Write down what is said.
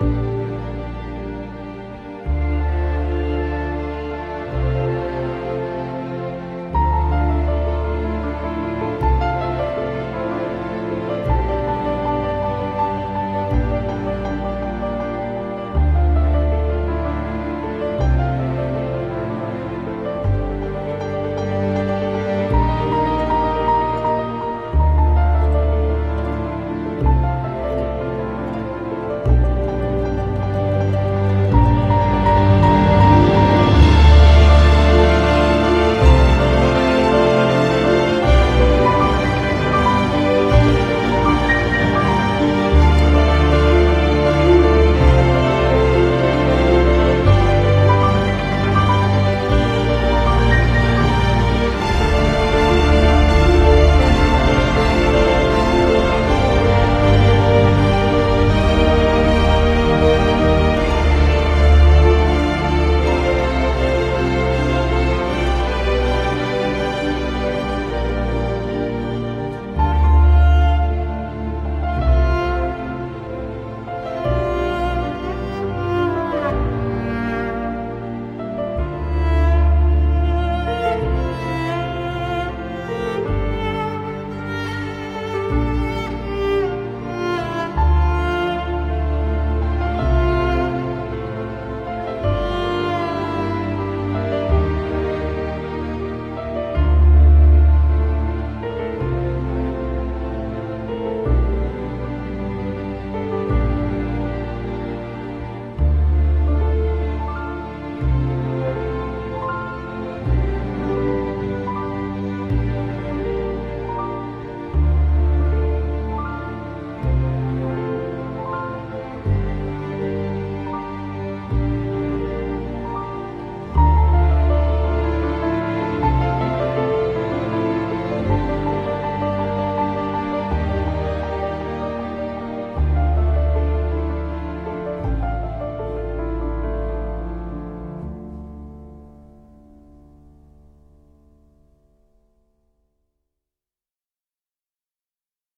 Bye.